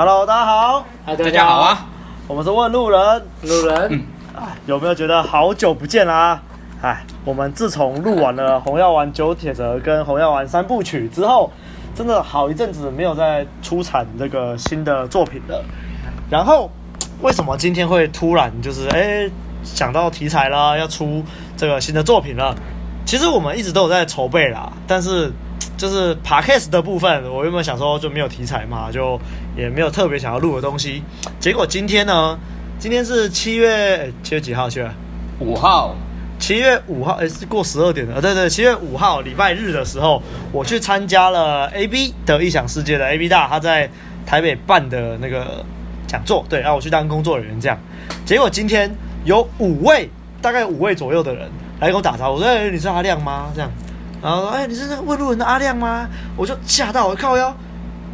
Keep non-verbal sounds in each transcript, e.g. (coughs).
Hello，大家好。大家好啊。我们是问路人，路人。嗯。有没有觉得好久不见啦、啊？哎，我们自从录完了《红药丸九铁则》跟《红药丸三部曲》之后，真的好一阵子没有再出产这个新的作品了。然后，为什么今天会突然就是哎想到题材啦，要出这个新的作品了？其实我们一直都有在筹备啦，但是就是 Podcast 的部分，我原本想说就没有题材嘛，就也没有特别想要录的东西。结果今天呢，今天是七月七月几号？去了五号。七月五号，哎，是过十二点了。对对，七月五号礼拜日的时候，我去参加了 AB 的异想世界的 AB 大，他在台北办的那个讲座。对，然后我去当工作人员这样。结果今天有五位，大概五位左右的人来跟我打招呼，说：“哎，你是阿亮吗？”这样，然后说：“哎，你是那个问路人的阿亮吗？”我就吓到，我靠腰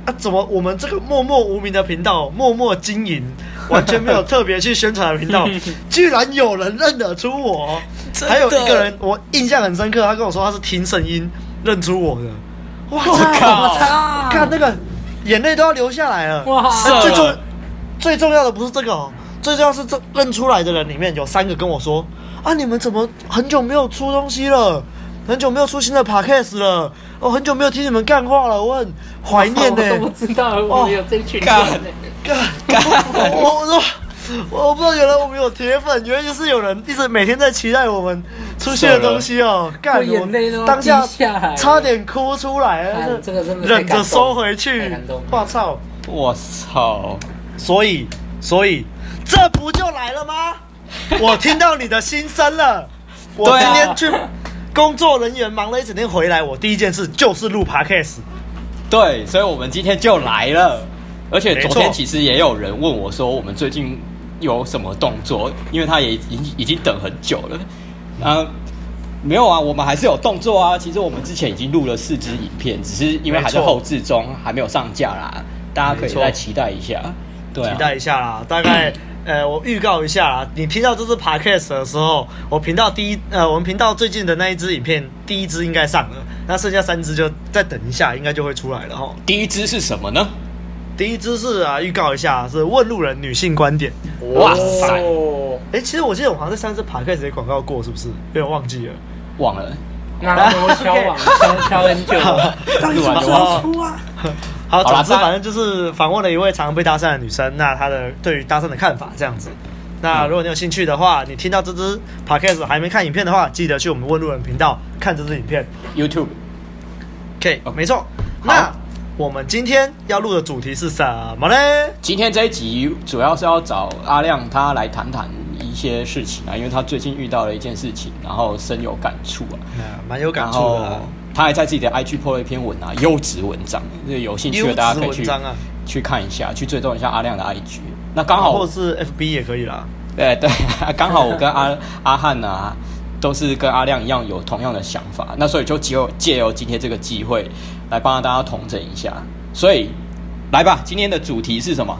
啊！怎么我们这个默默无名的频道，默默经营，完全没有特别去宣传的频道，(laughs) 居然有人认得出我？还有一个人，我印象很深刻，他跟我说他是听声音认出我的。哇靠！看那个眼泪都要流下来了。哇！最重最重要的不是这个哦，最重要是这认出来的人里面有三个跟我说啊，你们怎么很久没有出东西了？很久没有出新的 podcast 了？我很久没有听你们干话了，我很怀念呢。我都不知道我们有这群人。干干！我说。我不知道原来我们有铁粉，原来就是有人一直每天在期待我们出现的东西哦。干，眼泪都当下差点哭出来了，这个真的忍着收回去。我操！我操！所以，所以这不就来了吗？我听到你的心声了。(laughs) 我今天去工作人员忙了一整天回来，我第一件事就是录 Podcast。对，所以我们今天就来了。而且昨天其实也有人问我说，我们最近。有什么动作？因为他也已经已经等很久了。嗯，没有啊，我们还是有动作啊。其实我们之前已经录了四支影片，只是因为还在后置中，还没有上架啦。大家可以再期待一下。对，期待一下啦。大概 (laughs) 呃，我预告一下啦。你听到这支 podcast 的时候，我频道第一呃，我们频道最近的那一支影片，第一支应该上了。那剩下三支就再等一下，应该就会出来了哈。第一支是什么呢？第一支是啊，预告一下是问路人女性观点。哇塞！哎、欸，其实我记得我好像在上次 podcast 的广告过，是不是？有点忘记了，忘了。那我敲网 (laughs) 敲敲很久了，(laughs) 到底什么时候出啊？(laughs) 好，总之反正就是访问了一位常常被搭讪的女生，那她的对于搭讪的看法这样子。那如果你有兴趣的话，你听到这支 podcast 还没看影片的话，记得去我们问路人频道看这支影片，YouTube。OK，没错。那。我们今天要录的主题是什么呢？今天这一集主要是要找阿亮他来谈谈一些事情啊，因为他最近遇到了一件事情，然后深有感触啊，蛮有感触的。他还在自己的 IG po 了一篇文啊，优质文章，有兴趣的大家可以去去看一下，去追踪一下阿亮的 IG。那刚好，或者是 FB 也可以啦。对对，(laughs) 刚好我跟阿 (laughs) 阿汉啊，都是跟阿亮一样有同样的想法，那所以就只有借由今天这个机会。来帮大家统整一下，所以来吧，今天的主题是什么？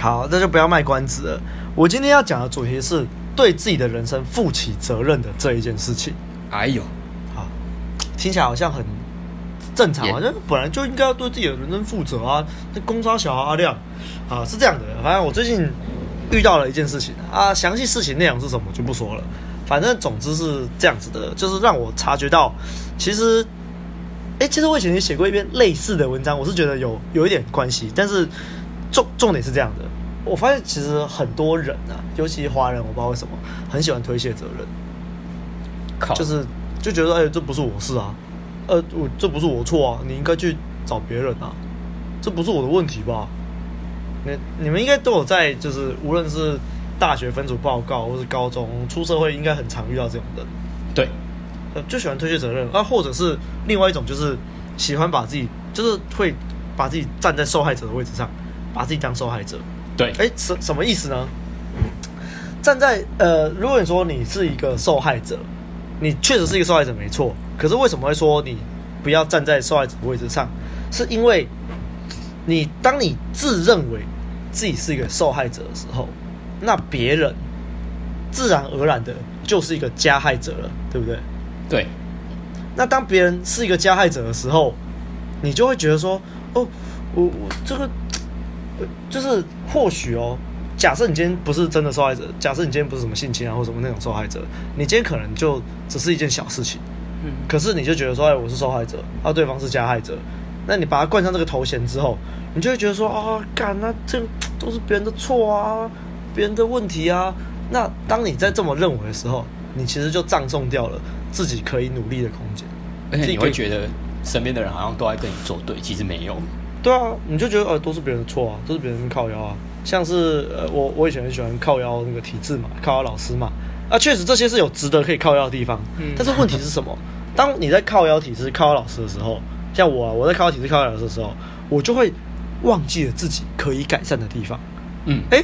好，那就不要卖关子了。我今天要讲的主题是对自己的人生负起责任的这一件事情。哎呦，好，听起来好像很正常，好像本来就应该要对自己的人生负责啊。那公差小孩阿亮啊，是这样的。反正我最近遇到了一件事情啊，详细事情内容是什么就不说了。反正总之是这样子的，就是让我察觉到，其实。哎，其实我以前也写过一篇类似的文章，我是觉得有有一点关系，但是重重点是这样的，我发现其实很多人啊，尤其华人，我不知道为什么很喜欢推卸责任，靠，就是就觉得哎，这不是我事啊，呃，我这不是我错啊，你应该去找别人啊，这不是我的问题吧？你你们应该都有在，就是无论是大学分组报告，或是高中出社会，应该很常遇到这种人，对。就喜欢推卸责任啊，或者是另外一种，就是喜欢把自己，就是会把自己站在受害者的位置上，把自己当受害者。对，哎，什什么意思呢？站在呃，如果你说你是一个受害者，你确实是一个受害者，没错。可是为什么会说你不要站在受害者的位置上？是因为你当你自认为自己是一个受害者的时候，那别人自然而然的就是一个加害者了，对不对？对，那当别人是一个加害者的时候，你就会觉得说，哦，我我这个就是或许哦，假设你今天不是真的受害者，假设你今天不是什么性侵啊或什么那种受害者，你今天可能就只是一件小事情，嗯，可是你就觉得说，哎，我是受害者，啊，对方是加害者，那你把他冠上这个头衔之后，你就会觉得说，啊，干，那这都是别人的错啊，别人的问题啊。那当你在这么认为的时候，你其实就葬送掉了自己可以努力的空间，而且你会觉得身边的人好像都在跟你作对，其实没有。对啊，你就觉得呃都是别人的错啊，都是别人靠腰啊。像是呃我我以前很喜欢靠腰那个体制嘛，靠腰老师嘛。啊，确实这些是有值得可以靠腰的地方。嗯。但是问题是什么？当你在靠腰体制、靠腰老师的时候，像我啊，我在靠腰体制、靠腰老师的时候，我就会忘记了自己可以改善的地方。嗯。哎。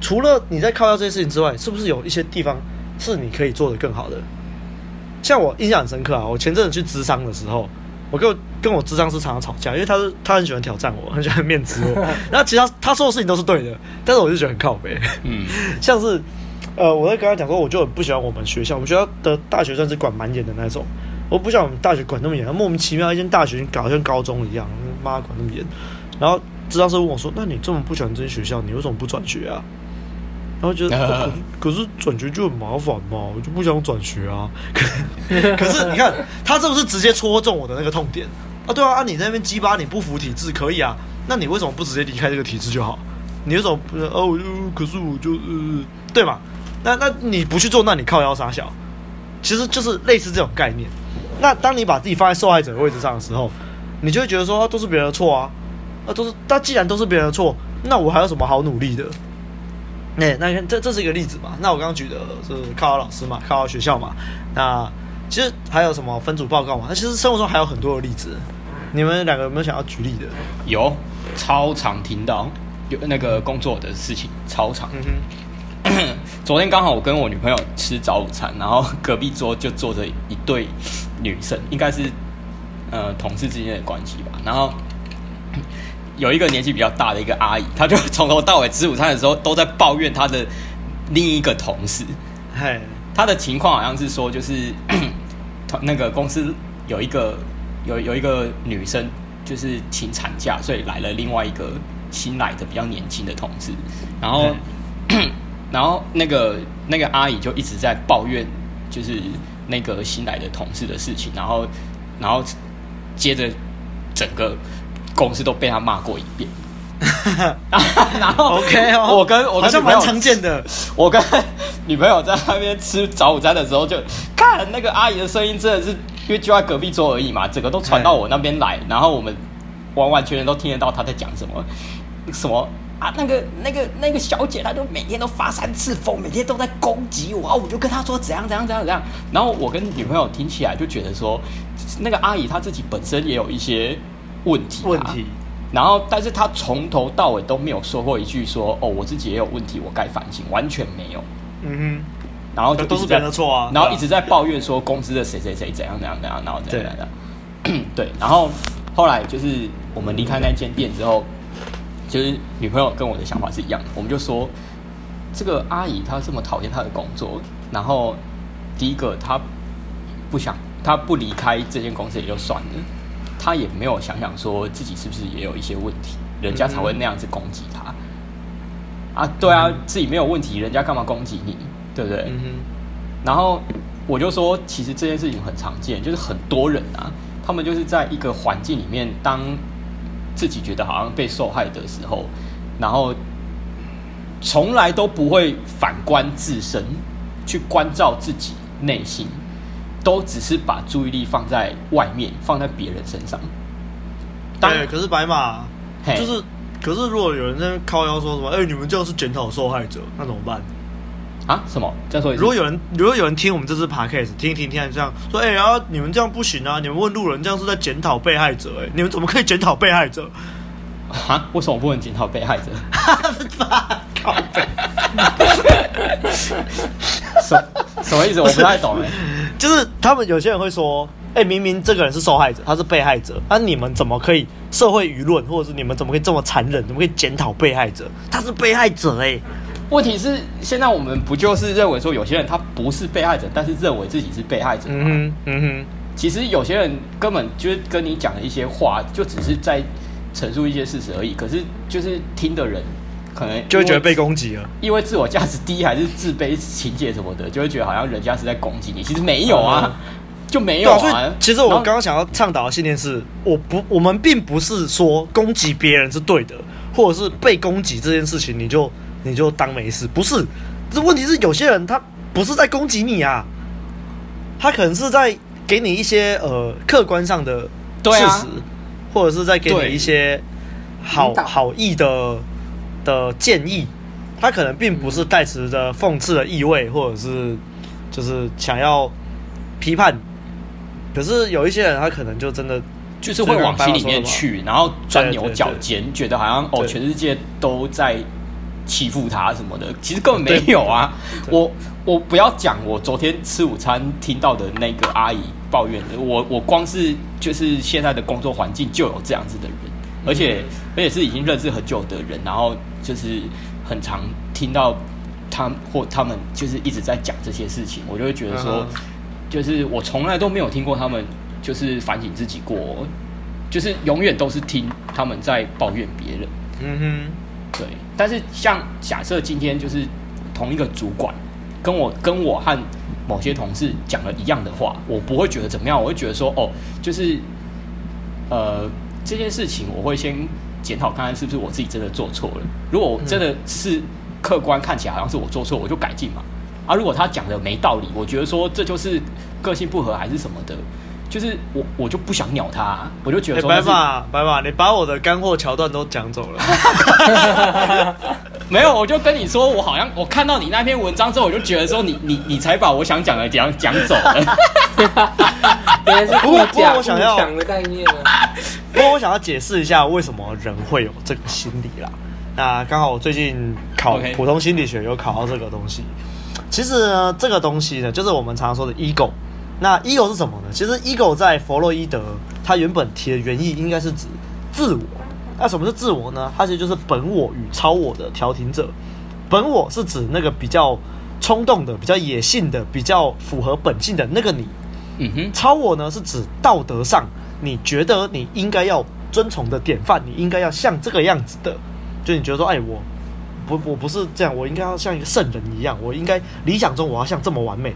除了你在靠腰这些事情之外，是不是有一些地方是你可以做得更好的？像我印象很深刻啊，我前阵子去咨商的时候，我跟我跟我智商师常常吵架，因为他是他很喜欢挑战我，(laughs) 很喜欢面子我。(laughs) 然后其他他说的事情都是对的，但是我就觉得很靠背。嗯，(laughs) 像是呃，我在跟他讲说，我就很不喜欢我们学校，我们学校的大学算是管蛮严的那种，我不想我们大学管那么严，莫名其妙一间大学搞得像高中一样，妈管那么严。然后智商是问我说：“那你这么不喜欢这间学校，你为什么不转学啊？”然后觉得，(laughs) 哦、可是转学就很麻烦嘛，我就不想转学啊。可是 (laughs) 你看，他是不是直接戳中我的那个痛点啊？对啊，啊你那边鸡巴，你不服体制可以啊，那你为什么不直接离开这个体制就好？你为什么不？哦，我就可是我就呃，对嘛？那那你不去做，那你靠腰杀小，其实就是类似这种概念。那当你把自己放在受害者的位置上的时候，你就会觉得说，啊、都是别人的错啊，啊，都是，那既然都是别人的错，那我还有什么好努力的？那、欸、那你看，这这是一个例子嘛？那我刚刚举的是靠好老师嘛，靠好学校嘛。那其实还有什么分组报告嘛？那其实生活中还有很多的例子。你们两个有没有想要举例的？有，超常听到有那个工作的事情，超常。嗯哼。(clears throat) 昨天刚好我跟我女朋友吃早午餐，然后隔壁桌就坐着一对女生，应该是呃同事之间的关系吧。然后。有一个年纪比较大的一个阿姨，她就从头到尾吃午餐的时候都在抱怨她的另一个同事。嘿，她的情况好像是说，就是 (coughs) 那个公司有一个有有一个女生，就是请产假，所以来了另外一个新来的比较年轻的同事。然后，(coughs) 然后那个那个阿姨就一直在抱怨，就是那个新来的同事的事情。然后，然后接着整个。公司都被他骂过一遍，(laughs) 然后 OK 哦，我跟我跟女朋友常见的，(laughs) 我跟 (laughs) 女朋友在那边吃早午餐的时候，就看那个阿姨的声音，真的是因为就在隔壁桌而已嘛，整个都传到我那边来，然后我们完完全全都听得到她在讲什么，什么啊，那个那个那个小姐，她就每天都发三次疯，每天都在攻击我，啊，我就跟她说怎样怎样怎样怎样，然后我跟女朋友听起来就觉得说，那个阿姨她自己本身也有一些。问题、啊，问题，然后，但是他从头到尾都没有说过一句说，哦，我自己也有问题，我该反省，完全没有。嗯哼，然后就都是别人的错啊，然后一直在抱怨说公司的谁谁谁怎样怎样怎样，然后怎样怎样。对，对，然后后来就是我们离开那间店之后，就是女朋友跟我的想法是一样的，我们就说这个阿姨她这么讨厌她的工作，然后第一个她不想，她不离开这间公司也就算了。他也没有想想说自己是不是也有一些问题，人家才会那样子攻击他。啊，对啊，自己没有问题，人家干嘛攻击你？对不对？嗯。然后我就说，其实这件事情很常见，就是很多人啊，他们就是在一个环境里面，当自己觉得好像被受害的时候，然后从来都不会反观自身，去关照自己内心。都只是把注意力放在外面，放在别人身上。对，可是白马就是，可是如果有人在靠腰说什么，哎、欸，你们这样是检讨受害者，那怎么办？啊？什么？再说一次。如果有人，如果有人听我们这次 podcast，听一听，听这样说，哎、欸，然后你们这样不行啊！你们问路人，这样是在检讨被害者、欸，哎，你们怎么可以检讨被害者？啊？为什么不能检讨被害者？(laughs) 靠北。(laughs) 什什么意思？我不太懂哎。就是他们有些人会说，哎、欸，明明这个人是受害者，他是被害者，那、啊、你们怎么可以社会舆论，或者是你们怎么可以这么残忍？怎么可以检讨被害者？他是被害者哎、欸。问题是现在我们不就是认为说，有些人他不是被害者，但是认为自己是被害者吗？嗯哼，嗯哼。其实有些人根本就是跟你讲的一些话，就只是在陈述一些事实而已。可是就是听的人可能就会觉得被攻击了，因为自我价值低还是自卑情节什么的，就会觉得好像人家是在攻击你。其实没有啊，嗯、就没有啊。所以其实我刚刚想要倡导的信念是，我不，我们并不是说攻击别人是对的，或者是被攻击这件事情你就你就当没事，不是。这问题是有些人他不是在攻击你啊。他可能是在给你一些呃客观上的事实，啊、或者是在给你一些好好意的的建议。他可能并不是带持着讽刺的意味，或者是就是想要批判。可是有一些人，他可能就真的就是会往心里面去，然后钻牛角尖，觉得好像哦，全世界都在欺负他什么的。其实根本没有啊，我。我不要讲，我昨天吃午餐听到的那个阿姨抱怨的，我我光是就是现在的工作环境就有这样子的人，而且而且是已经认识很久的人，然后就是很常听到他或他们就是一直在讲这些事情，我就会觉得说，就是我从来都没有听过他们就是反省自己过，就是永远都是听他们在抱怨别人。嗯哼，对。但是像假设今天就是同一个主管。跟我跟我和某些同事讲了一样的话，我不会觉得怎么样，我会觉得说，哦，就是，呃，这件事情我会先检讨看看是不是我自己真的做错了。如果我真的是客观看起来好像是我做错，我就改进嘛。啊，如果他讲的没道理，我觉得说这就是个性不合还是什么的。就是我，我就不想鸟他，啊，我就觉得说，白马，白马，你把我的干货桥段都讲走了。(laughs) 没有，我就跟你说，我好像我看到你那篇文章之后，我就觉得说你，你你你才把我想讲的讲讲走了。(laughs) (laughs) 原来是不过，不过我想要讲的概念呢。不过我想要解释一下为什么人会有这个心理啦。那刚好我最近考普通心理学有考到这个东西。其实呢，这个东西呢，就是我们常常说的 ego。那 ego 是什么呢？其实 ego 在弗洛伊德，他原本提的原意应该是指自我。那什么是自我呢？它其实就是本我与超我的调停者。本我是指那个比较冲动的、比较野性的、比较符合本性的那个你。嗯哼。超我呢是指道德上你觉得你应该要遵从的典范，你应该要像这个样子的。就你觉得说，哎，我不，我不是这样，我应该要像一个圣人一样，我应该理想中我要像这么完美。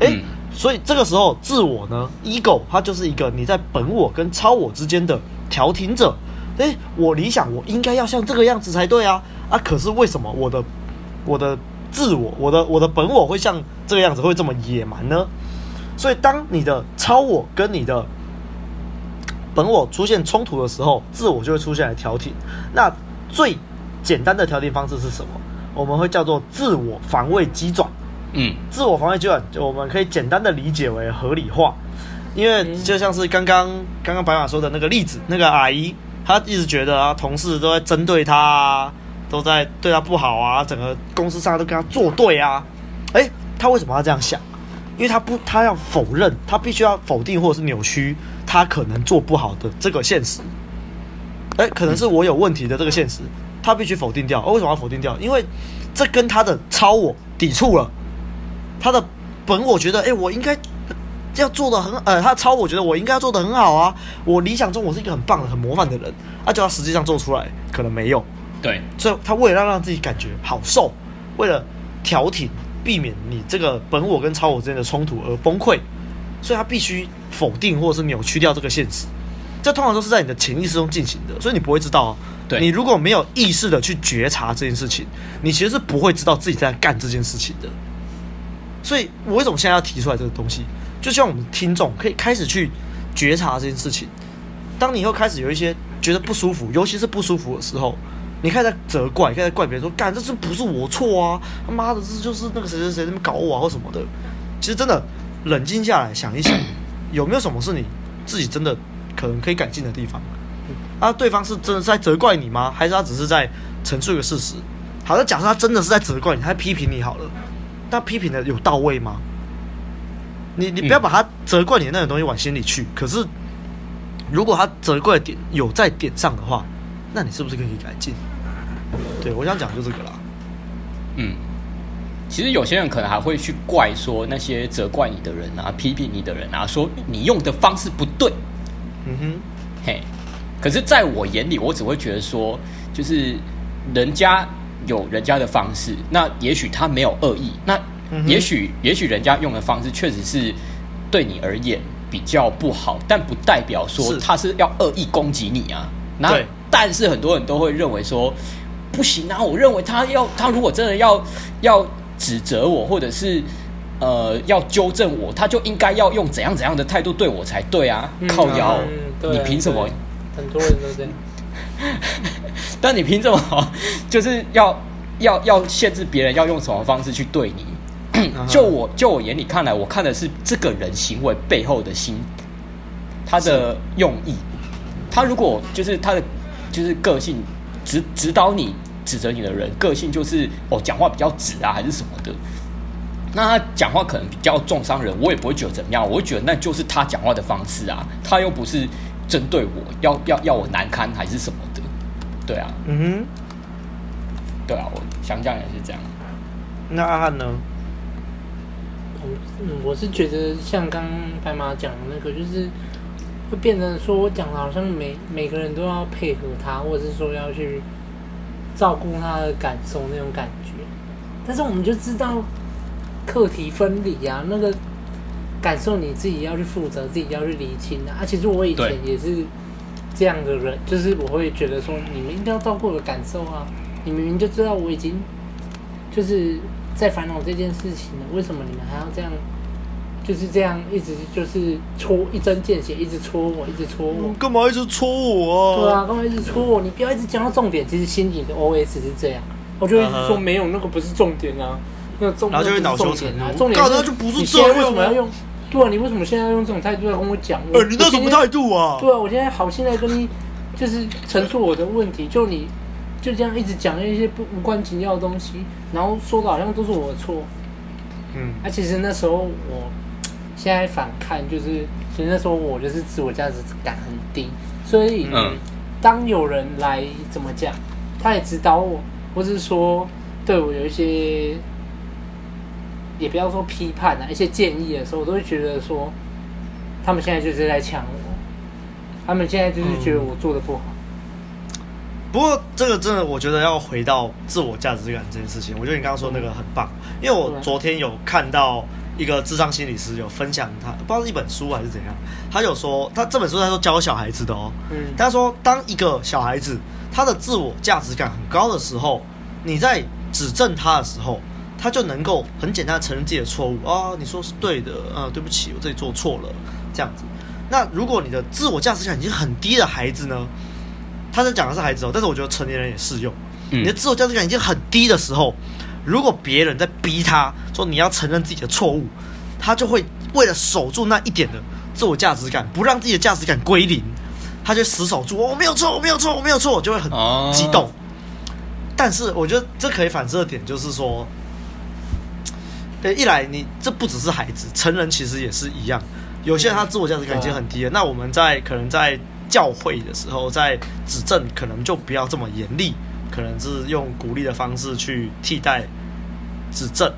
哎。嗯所以这个时候，自我呢，ego，它就是一个你在本我跟超我之间的调停者。诶，我理想我应该要像这个样子才对啊啊！可是为什么我的我的自我，我的我的本我会像这个样子，会这么野蛮呢？所以，当你的超我跟你的本我出现冲突的时候，自我就会出现来调停。那最简单的调停方式是什么？我们会叫做自我防卫机转。嗯，自我防卫机转，就我们可以简单的理解为合理化，因为就像是刚刚刚刚白马说的那个例子，那个阿姨她一直觉得啊，同事都在针对她啊，都在对她不好啊，整个公司上都跟她作对啊，诶，她为什么要这样想？因为她不，她要否认，她必须要否定或者是扭曲她可能做不好的这个现实，诶，可能是我有问题的这个现实，他必须否定掉。哦，为什么要否定掉？因为这跟他的超我抵触了。他的本我觉得，哎、欸，我应该要做的很，呃，他超我觉得我应该要做的很好啊。我理想中我是一个很棒的、很模范的人，啊，就他实际上做出来可能没有。对，所以他为了让让自己感觉好受，为了调停，避免你这个本我跟超我之间的冲突而崩溃，所以他必须否定或者是扭曲掉这个现实。这通常都是在你的潜意识中进行的，所以你不会知道。对，你如果没有意识的去觉察这件事情，你其实是不会知道自己在干这件事情的。所以，我为什么现在要提出来这个东西？就希望我们听众可以开始去觉察这件事情。当你以后开始有一些觉得不舒服，尤其是不舒服的时候，你开始责怪，开始怪别人说：“干，这是不是我错啊？他妈的，这就是那个谁谁谁在搞我啊，或什么的。”其实真的冷静下来想一想，有没有什么是你自己真的可能可以改进的地方？啊，对方是真的在责怪你吗？还是他只是在陈述一个事实？好，那假设他真的是在责怪你，他在批评你好了。他批评的有到位吗？你你不要把他责怪你的那种东西往心里去。嗯、可是，如果他责怪的点有在点上的话，那你是不是可以改进？对，我想讲就这个啦。嗯，其实有些人可能还会去怪说那些责怪你的人啊，批评你的人啊，说你用的方式不对。嗯哼，嘿，可是在我眼里，我只会觉得说，就是人家有人家的方式，那也许他没有恶意，那也许、嗯、也许人家用的方式确实是对你而言比较不好，但不代表说他是要恶意攻击你啊。那但是很多人都会认为说，不行啊，我认为他要他如果真的要要指责我，或者是。呃，要纠正我，他就应该要用怎样怎样的态度对我才对啊！嗯、靠腰，嗯、你凭什么？很多人都这样。(laughs) 但你凭什么？(laughs) 就是要要要限制别人要用什么方式去对你？就我就我眼里看来，我看的是这个人行为背后的心，他的用意。他如果就是他的就是个性指指导你指责你的人，个性就是哦讲话比较直啊，还是什么的。那他讲话可能比较重伤人，我也不会觉得怎么样，我会觉得那就是他讲话的方式啊，他又不是针对我要要要我难堪还是什么的，对啊，嗯哼，对啊，我想讲也是这样。那阿汉呢？嗯，我是觉得像刚白马讲的那个，就是会变成说我讲的好像每每个人都要配合他，或者是说要去照顾他的感受那种感觉，但是我们就知道。课题分离啊，那个感受你自己要去负责，自己要去理清啊。啊，其实我以前也是这样的人，就是我会觉得说，你们一定要照顾我的感受啊。你明明就知道我已经就是在烦恼这件事情了，为什么你们还要这样？就是这样一直就是戳一针见血，一直戳我，一直戳我。干嘛一直戳我啊？对啊，干嘛一直戳我？你不要一直讲到重点。其实心里的 OS 是这样，我就一直说没有，那个不是重点啊。那重然后就会恼羞成怒，重点就不是这样。为什么要用？对啊，你为什么现在要用这种态度来跟我讲？呃，你那什么态度啊？对啊，我现在好，心在跟你就是陈述我的问题，就你就这样一直讲一些不无关紧要的东西，然后说的好像都是我的错。嗯，啊，其实那时候我现在反看，就是其实那时候我就是自我价值感很低，所以嗯，当有人来怎么讲，他也指导我，或是说对我有一些。也不要说批判啊，一些建议的时候，我都会觉得说，他们现在就是在抢我，他们现在就是觉得我做的不好。嗯。不过这个真的，我觉得要回到自我价值感这件事情，我觉得你刚刚说那个很棒，因为我昨天有看到一个智商心理师有分享他，不知道是一本书还是怎样，他有说他这本书他说教小孩子的哦，嗯，他说当一个小孩子他的自我价值感很高的时候，你在指正他的时候。他就能够很简单的承认自己的错误啊、哦，你说是对的啊，对不起，我这里做错了，这样子。那如果你的自我价值感已经很低的孩子呢？他在讲的是孩子哦，但是我觉得成年人也适用。你的自我价值感已经很低的时候，如果别人在逼他说你要承认自己的错误，他就会为了守住那一点的自我价值感，不让自己的价值感归零，他就死守住，我没有错，我没有错，我没有错，就会很激动。但是我觉得这可以反射的点就是说。对，一来你这不只是孩子，成人其实也是一样。有些人他自我价值感已经很低了，那我们在可能在教会的时候，在指正，可能就不要这么严厉，可能是用鼓励的方式去替代指正。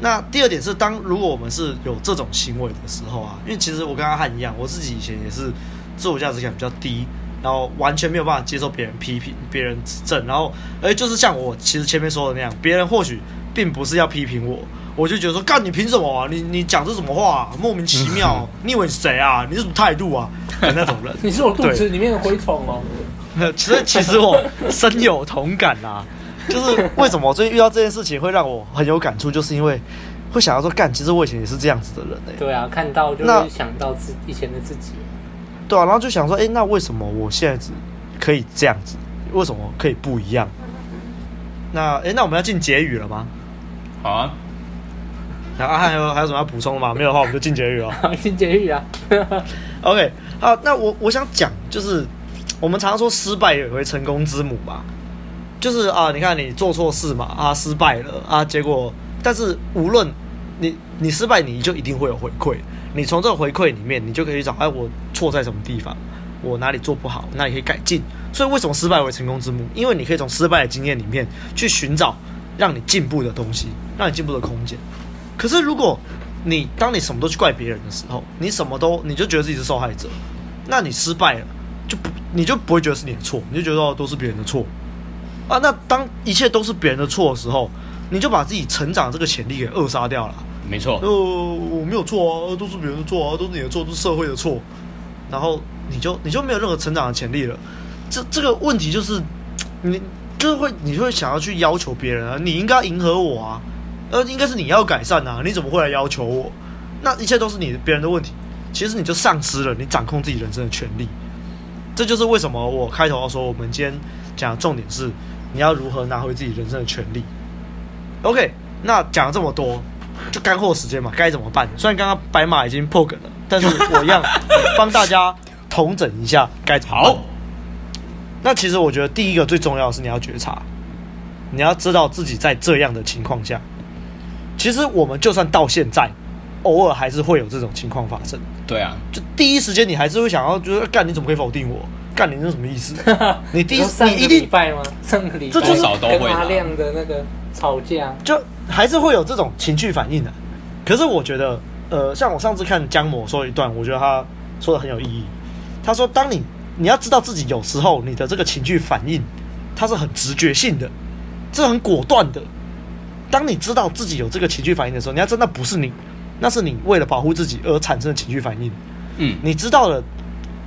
那第二点是，当如果我们是有这种行为的时候啊，因为其实我跟阿汉一样，我自己以前也是自我价值感比较低，然后完全没有办法接受别人批评、别人指正，然后哎，就是像我其实前面说的那样，别人或许并不是要批评我。我就觉得说，干你凭什么啊？你你讲这什么话啊？莫名其妙！(laughs) 你以为谁啊？你是什么态度啊？(laughs) 那种人，你是我肚子里面的蛔虫哦。(laughs) 其实其实我深有同感啊。就是为什么我最近遇到这件事情会让我很有感触，就是因为会想要说，干，其实我以前也是这样子的人哎。对啊，看到就会想到自以前的自己。对啊，然后就想说，哎，那为什么我现在只可以这样子？为什么可以不一样？那哎，那我们要进结语了吗？好啊。那阿汉还有还有什么要补充的吗？没有的话，我们就进结语了。(laughs) 进结语啊。(laughs) OK，好，那我我想讲，就是我们常说失败也会成功之母嘛，就是啊，你看你做错事嘛，啊，失败了啊，结果，但是无论你你失败，你就一定会有回馈。你从这个回馈里面，你就可以找，哎，我错在什么地方，我哪里做不好，哪里可以改进。所以为什么失败为成功之母？因为你可以从失败的经验里面去寻找让你进步的东西，让你进步的空间。可是，如果你当你什么都去怪别人的时候，你什么都你就觉得自己是受害者，那你失败了，就不你就不会觉得是你的错，你就觉得哦都是别人的错啊。那当一切都是别人的错的时候，你就把自己成长这个潜力给扼杀掉了。没错，呃，我没有错啊，都是别人的错啊，都是你的错，都是社会的错。然后你就你就没有任何成长的潜力了。这这个问题就是你就是会你就会想要去要求别人啊，你应该迎合我啊，呃，应该是你要改善啊，你怎么会来要求我？那一切都是你别人的问题。其实你就丧失了你掌控自己人生的权利。这就是为什么我开头要说，我们今天讲的重点是你要如何拿回自己人生的权利。OK，那讲了这么多，就干货时间嘛，该怎么办？虽然刚刚白马已经破梗了，但是我一样帮大家统整一下该怎么办。好，那其实我觉得第一个最重要的是你要觉察，你要知道自己在这样的情况下，其实我们就算到现在。偶尔还是会有这种情况发生。对啊，就第一时间你还是会想要，就是干你怎么可以否定我？干你是什么意思？(laughs) 你第一你一定礼拜吗？上个礼拜这就少都会跟阿亮的那个吵架，就还是会有这种情绪反应的。可是我觉得，呃，像我上次看江某说一段，我觉得他说的很有意义。他说，当你你要知道自己有时候你的这个情绪反应，它是很直觉性的，这很果断的。当你知道自己有这个情绪反应的时候，你要真的不是你。那是你为了保护自己而产生的情绪反应，嗯，你知道了，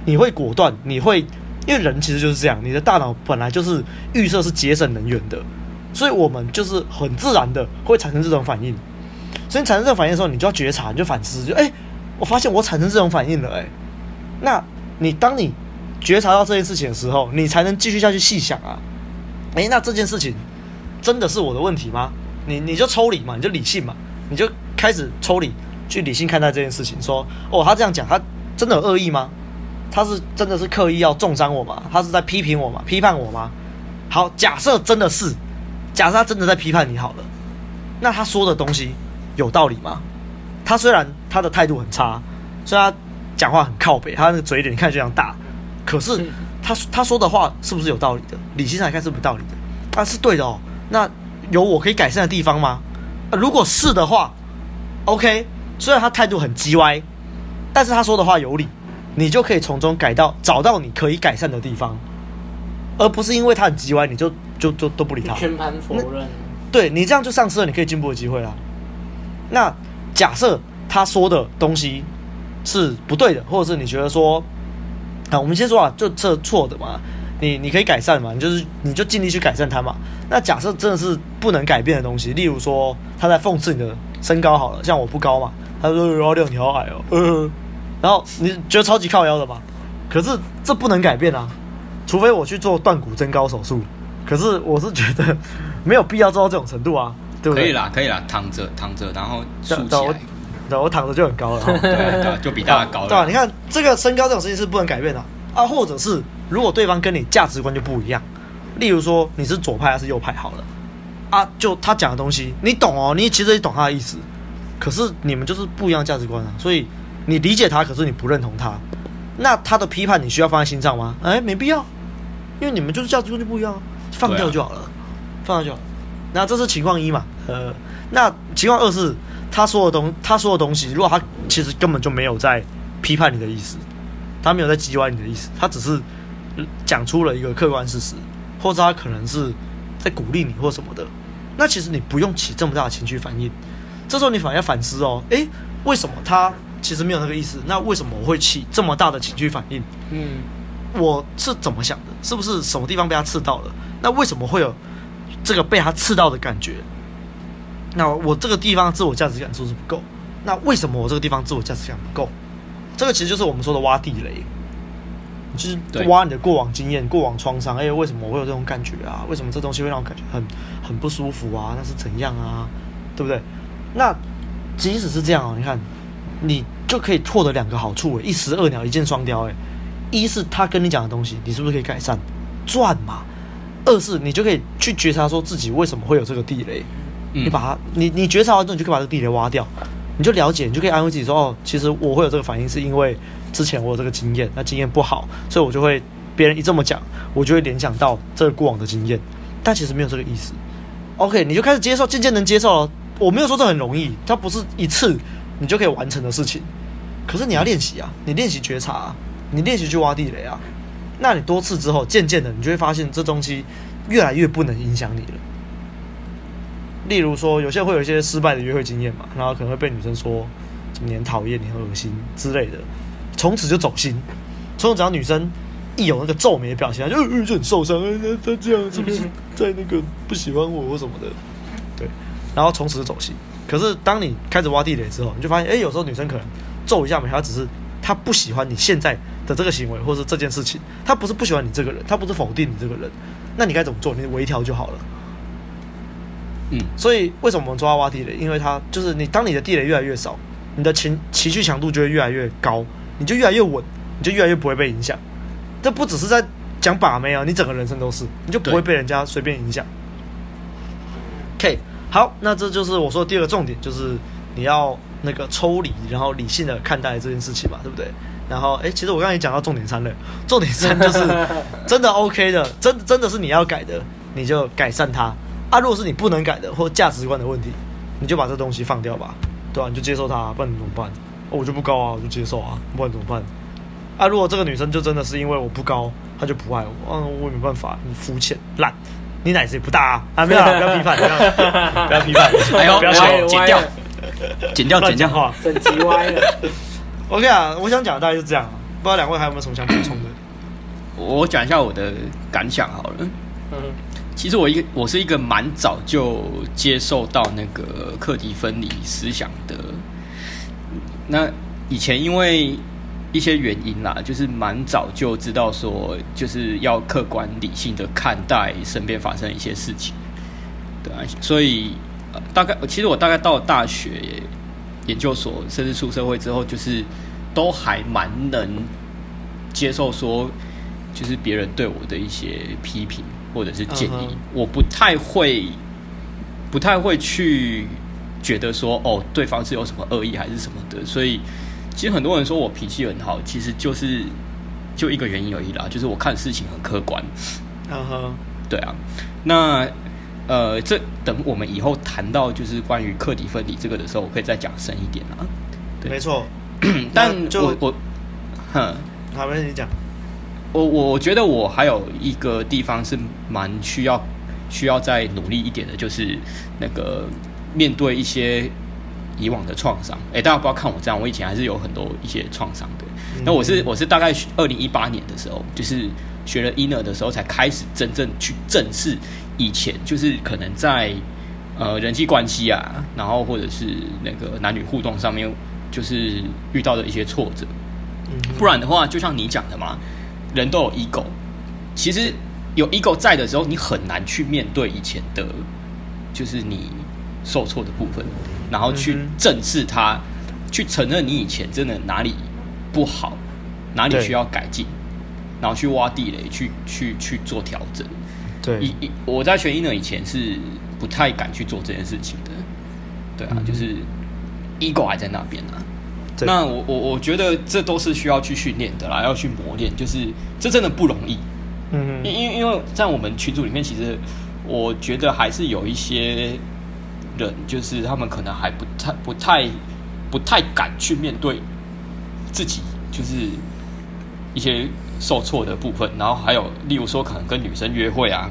你会果断，你会，因为人其实就是这样，你的大脑本来就是预设是节省能源的，所以我们就是很自然的会产生这种反应，所以你产生这种反应的时候，你就要觉察，你就反思，就哎、欸，我发现我产生这种反应了、欸，哎，那你当你觉察到这件事情的时候，你才能继续下去细想啊，哎、欸，那这件事情真的是我的问题吗？你你就抽离嘛，你就理性嘛，你就。开始抽离，去理性看待这件事情，说：“哦，他这样讲，他真的有恶意吗？他是真的是刻意要重伤我吗？他是在批评我吗？批判我吗？好，假设真的是，假设他真的在批判你好了，那他说的东西有道理吗？他虽然他的态度很差，虽然他讲话很靠北，他那个嘴脸看起来就像大，可是他他说的话是不是有道理的？理性上来看是不是道理的？他是对的哦。那有我可以改善的地方吗？如果是的话。” OK，虽然他态度很鸡歪，但是他说的话有理，你就可以从中改到找到你可以改善的地方，而不是因为他很鸡歪，你就就就都不理他，全盘否认。对，你这样就丧失了你可以进步的机会了。那假设他说的东西是不对的，或者是你觉得说，啊，我们先说啊，就这错的嘛，你你可以改善嘛，你就是你就尽力去改善它嘛。那假设真的是不能改变的东西，例如说他在讽刺你的。身高好了，像我不高嘛，他说幺六你好矮哦，呃，(laughs) 然后你觉得超级靠腰的嘛？可是这不能改变啊，除非我去做断骨增高手术。可是我是觉得没有必要做到这种程度啊，对不对？可以啦，可以啦，躺着躺着，然后竖起来，对，对，我躺着就很高了，(laughs) 对对，就比大家高了。对吧？你看这个身高这种事情是不能改变的啊，或者是如果对方跟你价值观就不一样，例如说你是左派还是右派，好了。啊，就他讲的东西，你懂哦，你其实也懂他的意思，可是你们就是不一样的价值观啊，所以你理解他，可是你不认同他，那他的批判你需要放在心上吗？哎，没必要，因为你们就是价值观就不一样，放掉就好了，啊、放掉就好。那这是情况一嘛？呃，那情况二是他说的东，他说的东西，如果他其实根本就没有在批判你的意思，他没有在讥笑你的意思，他只是讲出了一个客观事实，或者他可能是在鼓励你或什么的。那其实你不用起这么大的情绪反应，这时候你反而要反思哦，诶，为什么他其实没有那个意思？那为什么我会起这么大的情绪反应？嗯，我是怎么想的？是不是什么地方被他刺到了？那为什么会有这个被他刺到的感觉？那我这个地方自我价值感是不是不够？那为什么我这个地方自我价值感不够？这个其实就是我们说的挖地雷。就是挖你的过往经验、过往创伤。哎，为什么我会有这种感觉啊？为什么这东西会让我感觉很很不舒服啊？那是怎样啊？对不对？那即使是这样哦，你看，你就可以获得两个好处，一石二鸟，一箭双雕。哎，一是他跟你讲的东西，你是不是可以改善赚嘛？二是你就可以去觉察说自己为什么会有这个地雷，你把它，你你觉察完之后，你就可以把这个地雷挖掉，你就了解，你就可以安慰自己说，哦，其实我会有这个反应，是因为。之前我有这个经验，那经验不好，所以我就会别人一这么讲，我就会联想到这个过往的经验，但其实没有这个意思。OK，你就开始接受，渐渐能接受了。我没有说这很容易，它不是一次你就可以完成的事情。可是你要练习啊，你练习觉察啊，你练习去挖地雷啊。那你多次之后，渐渐的你就会发现这东西越来越不能影响你了。例如说，有些人会有一些失败的约会经验嘛，然后可能会被女生说怎么你很讨厌，你很恶心之类的，从此就走心。从此只要女生一有那个皱眉的表情，就就很受伤，他他这样是不是在那个不喜欢我或什么的？(laughs) 对，然后从此就走心。可是当你开始挖地雷之后，你就发现，哎，有时候女生可能皱一下眉，她只是她不喜欢你现在的这个行为或是这件事情，她不是不喜欢你这个人，她不是否定你这个人。那你该怎么做？你微调就好了。嗯，所以为什么我们抓挖地雷？因为它就是你，当你的地雷越来越少，你的情情绪强度就会越来越高，你就越来越稳，你就越来越不会被影响。这不只是在讲把妹啊，你整个人生都是，你就不会被人家随便影响。OK，好，那这就是我说的第二个重点，就是你要那个抽离，然后理性的看待这件事情嘛，对不对？然后，哎，其实我刚才也讲到重点三了，重点三就是真的 OK 的，真真的是你要改的，你就改善它。啊，如果是你不能改的或价值观的问题，你就把这东西放掉吧，对吧、啊？你就接受它，不然你怎么办？哦，我就不高啊，我就接受啊，不然怎么办？啊，如果这个女生就真的是因为我不高，她就不爱我，嗯、啊，我也没办法，你肤浅烂，你奶子也不大啊，啊，没有，不要批判，不要，不要批判，(laughs) 哎呦，不要剪剪掉，剪掉，剪掉，话，整集歪了。OK 啊，我想讲的大概就这样，不知道两位还有没有什么想补充的？我讲一下我的感想好了。嗯。其实我一个我是一个蛮早就接受到那个课题分离思想的。那以前因为一些原因啦，就是蛮早就知道说，就是要客观理性的看待身边发生一些事情。对啊，所以大概其实我大概到了大学研究所，甚至出社会之后，就是都还蛮能接受说，就是别人对我的一些批评。或者是建议，uh huh. 我不太会，不太会去觉得说哦，对方是有什么恶意还是什么的。所以，其实很多人说我脾气很好，其实就是就一个原因而已啦，就是我看事情很客观。嗯哼、uh，huh. 对啊。那呃，这等我们以后谈到就是关于课题分离这个的时候，我可以再讲深一点啊。对，没错。(clears throat) 但就我我，哼，好，没事，你讲。我我觉得我还有一个地方是蛮需要需要再努力一点的，就是那个面对一些以往的创伤。哎，大家不要看我这样，我以前还是有很多一些创伤的。那我是我是大概二零一八年的时候，就是学了 inner 的时候，才开始真正去正视以前就是可能在呃人际关系啊，然后或者是那个男女互动上面，就是遇到的一些挫折。不然的话，就像你讲的嘛。人都有 ego，其实有 ego 在的时候，你很难去面对以前的，就是你受挫的部分，然后去正视它，去承认你以前真的哪里不好，哪里需要改进，然后去挖地雷，去去去做调整。对，一一我在学 inner 以前是不太敢去做这件事情的，对啊，就是 ego 还在那边呢。对那我我我觉得这都是需要去训练的啦，要去磨练，就是这真的不容易。嗯，因因因为在我们群组里面，其实我觉得还是有一些人，就是他们可能还不太、不太、不太敢去面对自己，就是一些受挫的部分。然后还有，例如说，可能跟女生约会啊，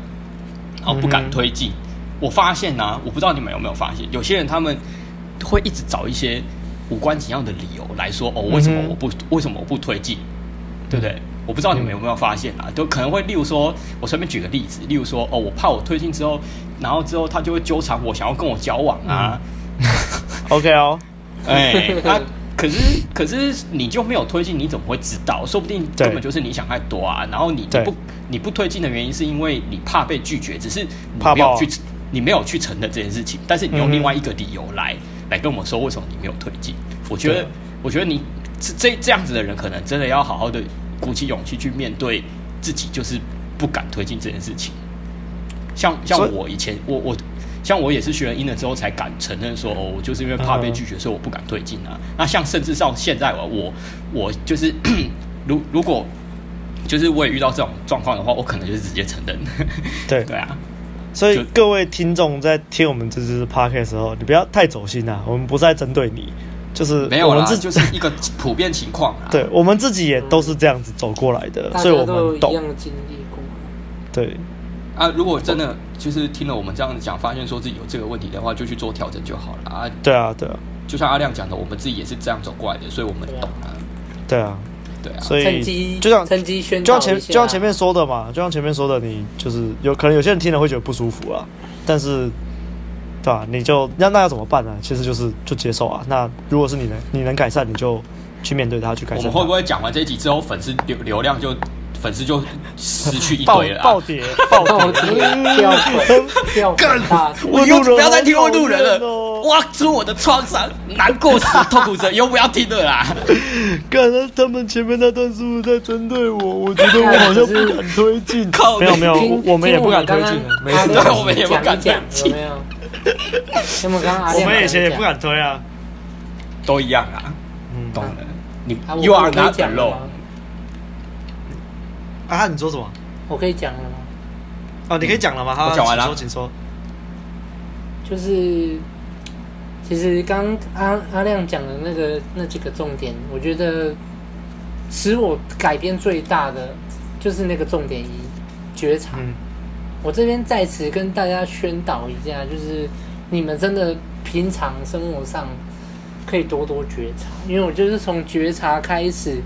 然后不敢推进。嗯、我发现呢、啊，我不知道你们有没有发现，有些人他们会一直找一些。无关紧要的理由来说哦，为什么我不为什么我不推进，对不对？我不知道你们有没有发现啊？都可能会，例如说，我随便举个例子，例如说哦，我怕我推进之后，然后之后他就会纠缠我，想要跟我交往啊。嗯、(laughs) OK 哦，哎，他可是可是你就没有推进，你怎么会知道？说不定根本就是你想太多啊。然后你你不你不推进的原因是因为你怕被拒绝，只是你没有去你没有去承认这件事情，但是你用另外一个理由来。来跟我们说为什么你没有推进？我觉得，我觉得你这这这样子的人，可能真的要好好的鼓起勇气去面对自己，就是不敢推进这件事情。像像我以前，我我像我也是学了 inner 之后才敢承认说，哦，我就是因为怕被拒绝，所以我不敢推进啊。那像甚至到现在，我我我就是 (coughs) 如如果就是我也遇到这种状况的话，我可能就是直接承认。(laughs) 对对啊。所以各位听众在听我们这支 podcast 的时候，你不要太走心呐、啊。我们不是在针对你，就是没有啦，我们自 (laughs) 就是一个普遍情况啊。(laughs) 对，我们自己也都是这样子走过来的，所以我们懂。一样的经历过。对。啊，如果真的就是听了我们这样子讲，发现说自己有这个问题的话，就去做调整就好了啊。对啊，对啊。就像阿亮讲的，我们自己也是这样走过来的，所以我们懂啊。对啊，对啊。所以就像趁机宣，就像前就像前面说的嘛，就像前面说的，你就是有可能有些人听了会觉得不舒服啊，但是。对吧、啊？你就那那要怎么办呢？其实就是就接受啊。那如果是你能你能改善，你就去面对它，去改善。我们会不会讲完这一集之后，粉丝流流量就粉丝就失去一堆了、啊？暴跌，暴跌，(laughs) 掉粉，掉粉大。我以后不要再听问路人了，挖出我的创伤，难过死，痛苦着，以后不要听了啦。(laughs) 刚才他们前面那段是不是在针对我？我觉得我好像不敢 (laughs) 推进。没有没有，我们也不敢推进。没事，我们也不敢推进。我们刚刚我们以前也不敢推啊，都一样啊。嗯，懂了。你 You are not alone。啊，你说什么？我可以讲了吗？哦，你可以讲了吗？好，讲完了，请说。就是，其实刚阿阿亮讲的那个那几个重点，我觉得使我改变最大的就是那个重点一觉察。我这边在此跟大家宣导一下，就是你们真的平常生活上可以多多觉察，因为我就是从觉察开始，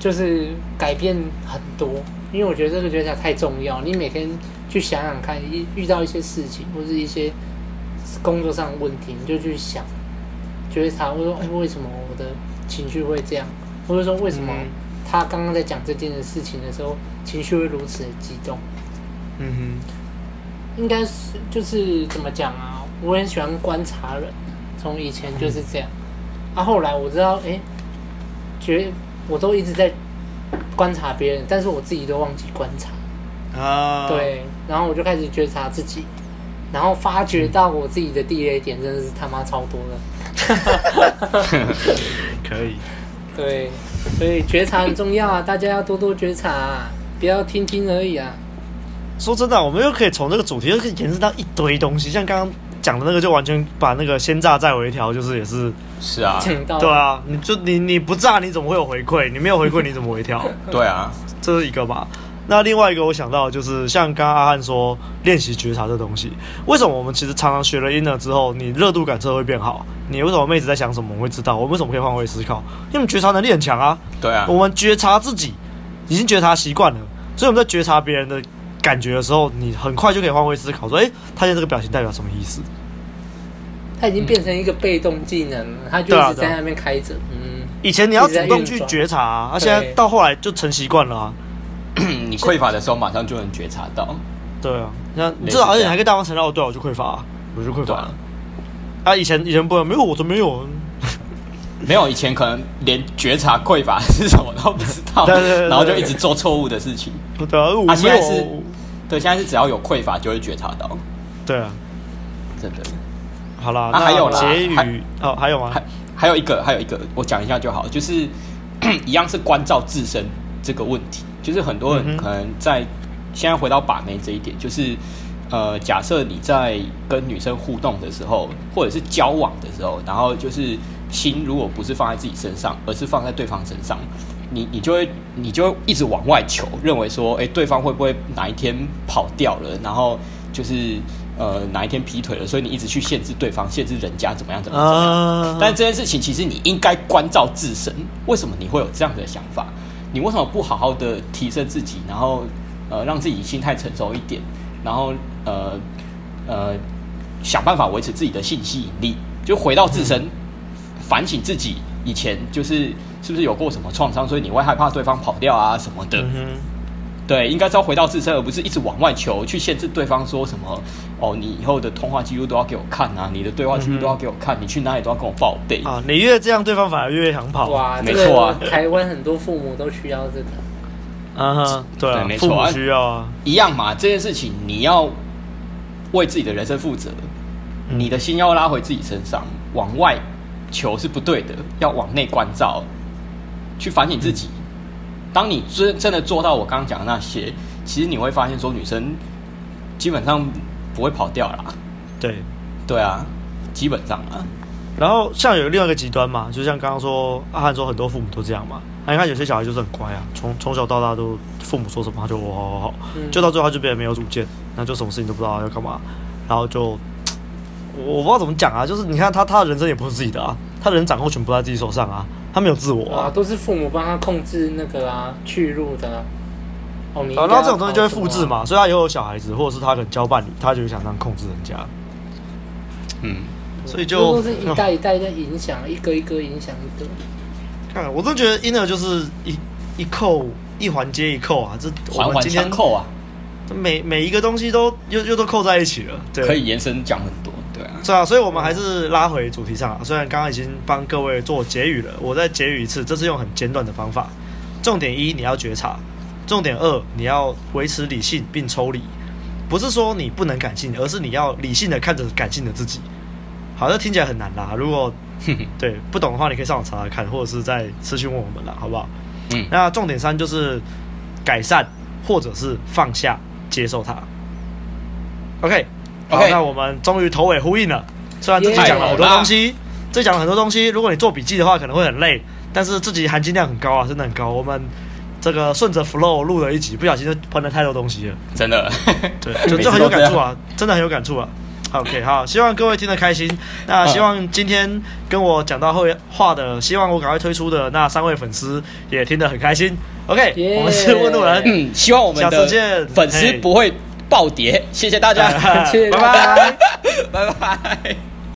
就是改变很多。因为我觉得这个觉察太重要，你每天去想想看，遇遇到一些事情或是一些工作上的问题，你就去想觉察，或者说，哎，为什么我的情绪会这样？或者说，为什么他刚刚在讲这件事情的时候，情绪会如此的激动？嗯哼，应该是就是怎么讲啊？我很喜欢观察人，从以前就是这样。嗯、啊，后来我知道，哎、欸，觉我都一直在观察别人，但是我自己都忘记观察啊。对，然后我就开始觉察自己，然后发觉到我自己的地雷点真的是他妈超多的。(laughs) 可以。对，所以觉察很重要啊，大家要多多觉察，啊，不要听听而已啊。说真的、啊，我们又可以从这个主题又可以延伸到一堆东西，像刚刚讲的那个，就完全把那个先炸再微调，就是也是是啊，对啊，你就你你不炸你怎么会有回馈？你没有回馈你怎么会跳？(laughs) 对啊，这是一个吧。那另外一个我想到的就是像刚刚阿汉说练习觉察这东西，为什么我们其实常常学了 inner 之后，你热度感测会变好？你为什么妹子在想什么？我们会知道，我们为什么可以换位思考？因为我们觉察能力很强啊。对啊，我们觉察自己已经觉察习惯了，所以我们在觉察别人的。感觉的时候，你很快就可以换位思考，说：“哎、欸，他现在这个表情代表什么意思？”他已经变成一个被动技能了，他就一直在那边开着。嗯，以前你要主动去觉察、啊，他现在到后来就成习惯了、啊。(clears throat) 你匮乏的时候，马上就能觉察到。对啊，那你至少而且你还可以大方承认：“哦，对，我就匮乏，我就匮乏了。”啊，以前以前不会没有，我说没有，没有。以前可能连觉察匮乏是什么都不知道，对对对对，然后就一直做错误的事情。对啊，我没有。现在是对，现在是只要有匮乏就会觉察到。对啊，真的。好啦，那还有结语哦，还有吗？还还有一个，还有一个，我讲一下就好。就是一样是关照自身这个问题，就是很多人可能在现在回到把妹这一点，就是呃，假设你在跟女生互动的时候，或者是交往的时候，然后就是心如果不是放在自己身上，而是放在对方身上。你你就会你就会一直往外求，认为说，哎，对方会不会哪一天跑掉了？然后就是呃哪一天劈腿了？所以你一直去限制对方，限制人家怎么样怎么样？但这件事情其实你应该关照自身。为什么你会有这样的想法？你为什么不好好的提升自己，然后呃让自己心态成熟一点，然后呃呃想办法维持自己的性吸引力？就回到自身，反省自己以前就是。是不是有过什么创伤，所以你会害怕对方跑掉啊什么的？对，应该是要回到自身，而不是一直往外求，去限制对方说什么哦，你以后的通话记录都要给我看啊，你的对话记录都要给我看，嗯、你去哪里都要跟我报备啊。你越这样，对方反而越想跑。哇，没错啊，台湾很多父母都需要这个。嗯哼，对，对没错啊，需要啊，一样嘛。这件事情你要为自己的人生负责，嗯、你的心要拉回自己身上，往外求是不对的，要往内关照。去反省自己。当你真真的做到我刚刚讲的那些，其实你会发现说，女生基本上不会跑掉啦。对，对啊，基本上啊。然后像有另外一个极端嘛，就像刚刚说阿汉说很多父母都这样嘛，你看有些小孩就是很乖啊，从从小到大都父母说什么他就好好好，就到最后他就变得没有主见，那就什么事情都不知道要干嘛，然后就我不知道怎么讲啊，就是你看他他的人生也不是自己的啊，他的人掌控权不在自己手上啊，他没有自我啊，啊都是父母帮他控制那个啊去路的啊。哦，然后这种东西就会复制嘛，所以他以后有小孩子，或者是他可能交伴侣，他就想这样控制人家。嗯，所以就都是一代一代在影响，一个一个影响一个。看，我都觉得婴儿就是一一扣一环接一扣啊，这环环相扣啊，每每一个东西都又又都扣在一起了，对，可以延伸讲很多，对啊，是啊，所以我们还是拉回主题上啊。虽然刚刚已经帮各位做结语了，我再结语一次，这是用很简短的方法。重点一，你要觉察。重点二，你要维持理性并抽离，不是说你不能感性，而是你要理性的看着感性的自己。好，这听起来很难啦。如果 (laughs) 对不懂的话，你可以上网查查看，或者是在私讯问我们啦，好不好？嗯。那重点三就是改善，或者是放下，接受它。OK，好.那我们终于头尾呼应了。虽然自己讲了很多东西，自己讲了很多东西，如果你做笔记的话，可能会很累，但是自己含金量很高啊，真的很高。我们。这个顺着 flow 录了一集，不小心就喷了太多东西了，真的，对，(laughs) 就就很有感触啊，真的很有感触啊。OK，好，希望各位听得开心。那希望今天跟我讲到后话的，希望我赶快推出的那三位粉丝也听得很开心。OK. 我们是问路人，嗯，希望我们的粉丝不会暴跌，谢谢大家，(laughs) 谢谢拜拜，拜拜。(laughs)